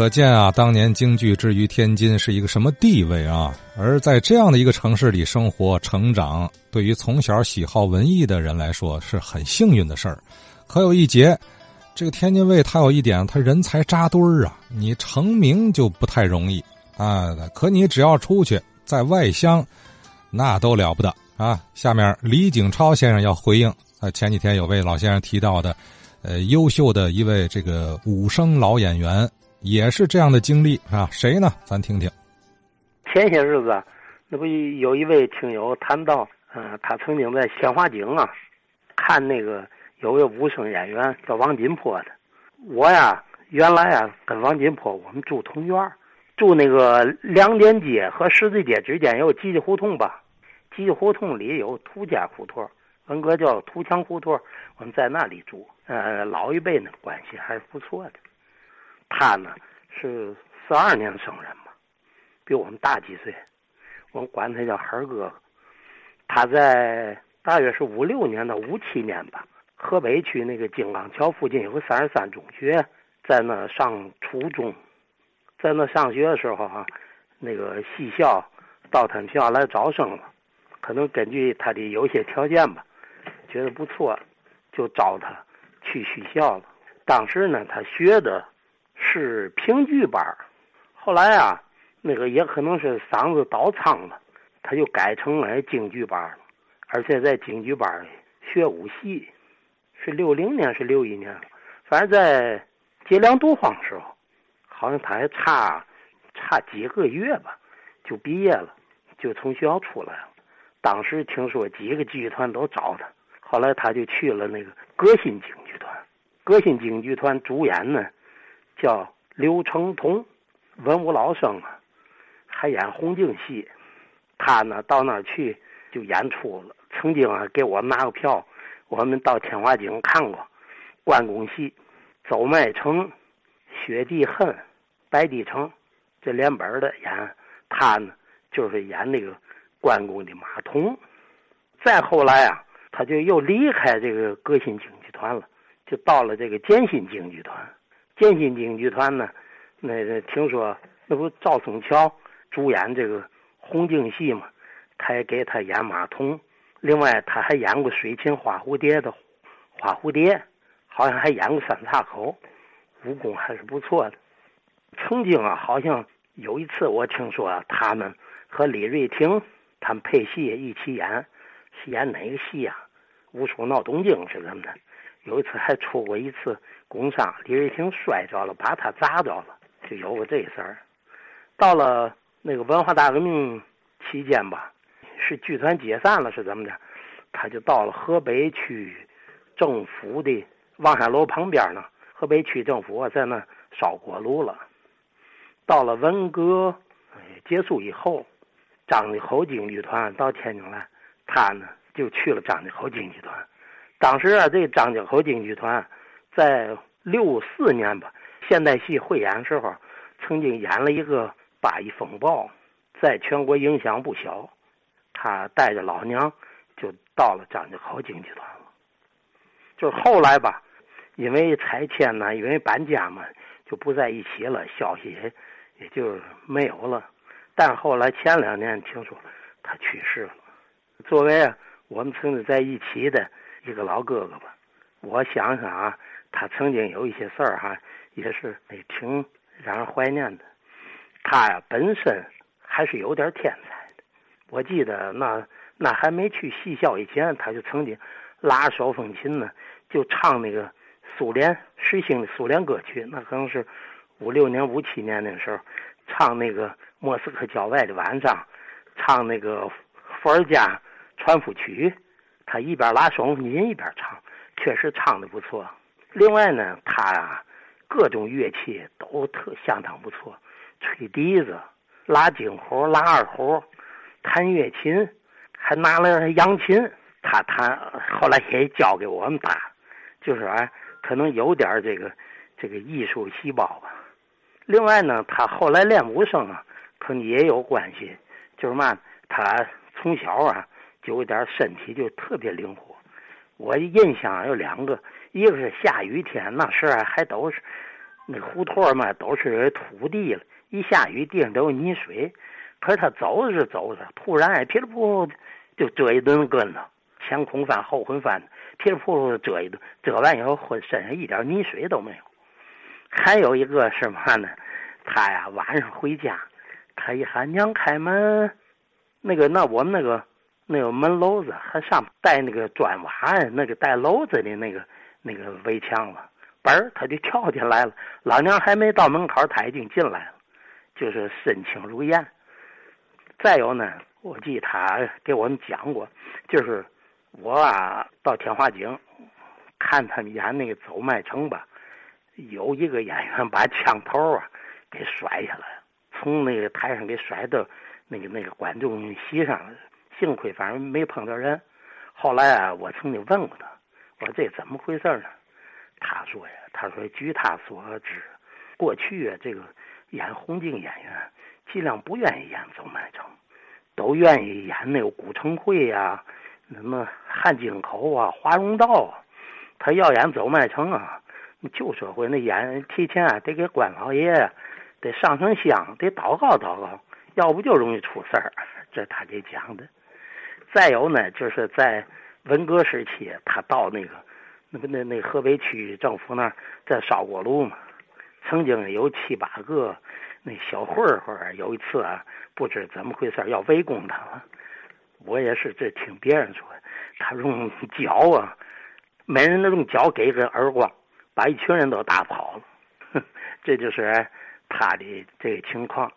可见啊，当年京剧之于天津是一个什么地位啊？而在这样的一个城市里生活成长，对于从小喜好文艺的人来说是很幸运的事儿。可有一节，这个天津卫他有一点，他人才扎堆儿啊，你成名就不太容易啊。可你只要出去在外乡，那都了不得啊。下面李景超先生要回应啊，前几天有位老先生提到的，呃，优秀的一位这个武生老演员。也是这样的经历啊？谁呢？咱听听。前些日子，那不有一位听友谈到，嗯，他曾经在鲜花井啊，看那个有位武生演员叫王金坡的。我呀，原来啊跟王金坡我们住同院，住那个两点街和十字街之间有吉吉胡同吧？吉吉胡同里有土家胡同，文革叫土墙胡同，我们在那里住。呃，老一辈呢关系还是不错的。他呢是四二年生人嘛，比我们大几岁，我们管他叫孩哥。他在大约是五六年到五七年吧，河北区那个金刚桥附近有个三十三中学，在那上初中，在那上学的时候哈，那个戏校到他们学校来招生了，可能根据他的有些条件吧，觉得不错，就招他去学校了。当时呢，他学的。是评剧班后来啊，那个也可能是嗓子倒仓了，他就改成了京剧班了，而且在京剧班学武戏，是六零年是六一年，反正在解良毒荒时候，好像他还差差几个月吧，就毕业了，就从学校出来了。当时听说几个剧团都找他，后来他就去了那个革新京剧团，革新京剧团主演呢。叫刘成通，文武老生啊，还演红净戏。他呢到那儿去就演出了。曾经啊给我拿个票，我们到天华井看过关公戏，走麦城、雪地恨、白帝城这连本的演。他呢就是演那个关公的马童。再后来啊，他就又离开这个革新京剧团了，就到了这个建新京剧团。建新京剧团呢，那个听说那不赵松桥主演这个红净戏嘛，他也给他演马童。另外他还演过水琴花蝴蝶的花蝴蝶，好像还演过三岔口，武功还是不错的。曾经啊，好像有一次我听说他们和李瑞婷他们配戏一起演，是演哪个戏呀？武术闹东京是怎么的？有一次还出过一次。工伤，李瑞婷摔着了，把他砸着了，就有过这事儿。到了那个文化大革命期间吧，是剧团解散了，是怎么的？他就到了河北区政府的望山楼旁边呢。河北区政府在那烧锅炉了。到了文革结束以后，张家口京剧团到天津来，他呢就去了张家口京剧团。当时啊，这张家口京剧团。在六四年吧，现代戏汇演时候，曾经演了一个《八一风暴》，在全国影响不小。他带着老娘就到了张家口京剧团了。就是后来吧，因为拆迁呢，因为搬家嘛，就不在一起了，消息也也就没有了。但后来前两年听说他去世了。作为啊我们曾经在一起的一个老哥哥吧，我想想啊。他曾经有一些事儿哈，也是挺让人怀念的。他呀本身还是有点天才的。我记得那那还没去戏校以前，他就曾经拉手风琴呢，就唱那个苏联时兴的苏联歌曲。那可能是五六年、五七年那时候，唱那个莫斯科郊外的晚上，唱那个伏尔加传府曲。他一边拉手风琴一边唱，确实唱的不错。另外呢，他啊，各种乐器都特相当不错，吹笛子、拉京胡、拉二胡、弹乐琴，还拿了扬琴。他弹，后来也教给我们打，就是啊，可能有点这个这个艺术细胞吧。另外呢，他后来练武生啊，可能也有关系，就是嘛，他从小啊就有点身体就特别灵活。我印象有两个。一个是下雨天，那时候还都是那胡同嘛都是土地了，一下雨地上都有泥水。可是他走着走着，突然噼里扑就折一顿跟头，前空翻后空翻，噼里扑噜折一顿，折完以后浑身上一点泥水都没有。还有一个是嘛呢？他呀晚上回家，他一喊娘开门，那个那我们那个那个门楼子还上带那个砖瓦，那个带楼子的那个那个围墙了，嘣他就跳进来了。老娘还没到门口，他已经进来了，就是身轻如燕。再有呢，我记他给我们讲过，就是我啊到天华井看他们演那个走麦城吧，有一个演员把枪头啊给甩下来，从那个台上给甩到那个那个观众席上了。幸亏反正没碰到人。后来啊，我曾经问过他，我说这怎么回事呢？他说呀，他说据他所知，过去啊这个演红净演员。尽量不愿意演走麦城，都愿意演那个古城会呀，什么汉京口啊、华容道啊。他要演走麦城啊，旧社会那演提前啊得给关老爷得上上香，得祷告祷告，要不就容易出事儿。这他给讲的。再有呢，就是在文革时期，他到那个那个那那河北区政府那儿在烧锅炉嘛，曾经有七八个。那小混混有一次啊，不知怎么回事要围攻他。我也是这听别人说，他用 脚啊，每人都用脚给个耳光，把一群人都打跑了。这就是他的这个情况。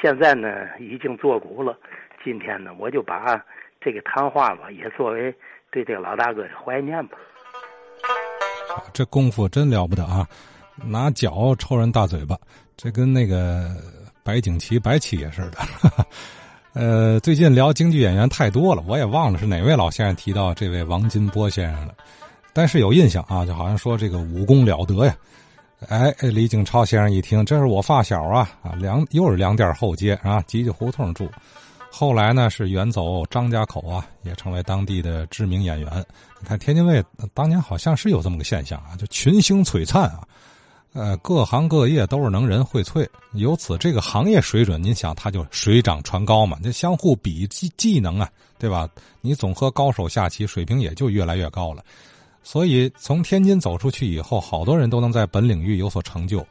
现在呢，已经作古了。今天呢，我就把这个谈话吧，也作为对这个老大哥的怀念吧。这功夫真了不得啊！拿脚抽人大嘴巴。这跟那个白景琦、白起也似的，呃，最近聊京剧演员太多了，我也忘了是哪位老先生提到这位王金波先生了，但是有印象啊，就好像说这个武功了得呀。哎，李景超先生一听，这是我发小啊，啊，粮又是粮店后街啊，吉吉胡同住，后来呢是远走张家口啊，也成为当地的知名演员。你看天津卫当年好像是有这么个现象啊，就群星璀璨啊。呃，各行各业都是能人荟萃，由此这个行业水准，您想它就水涨船高嘛？这相互比技技能啊，对吧？你总和高手下棋，水平也就越来越高了。所以从天津走出去以后，好多人都能在本领域有所成就。